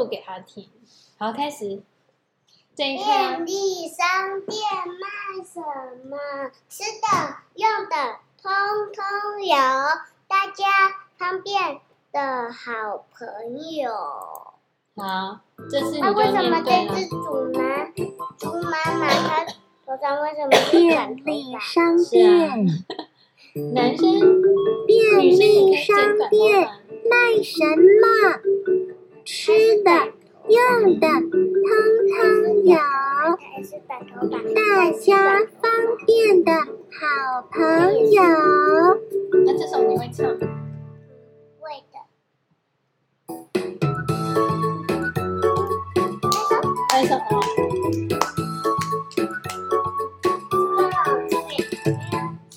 述给他听。好，开始。便利商店卖什么？吃的、用的，通通有。大家方便的好朋友。好，这是你那为什么这只猪呢？猪妈妈她头上为什么？便利商店。男生。便利商店卖什么？吃的。用的通通有，大家方便的好朋友。那这首你会唱？会的。来一首。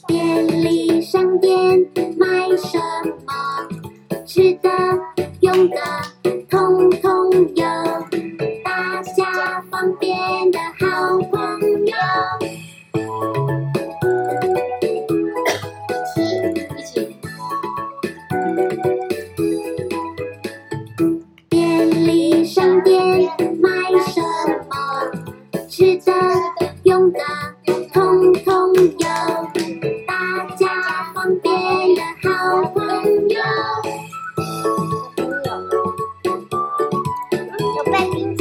便利商店卖什么？吃的、用的。好朋友一起一起便利商店买什么吃的用的通通有。大家旁边的好朋友。有卖冰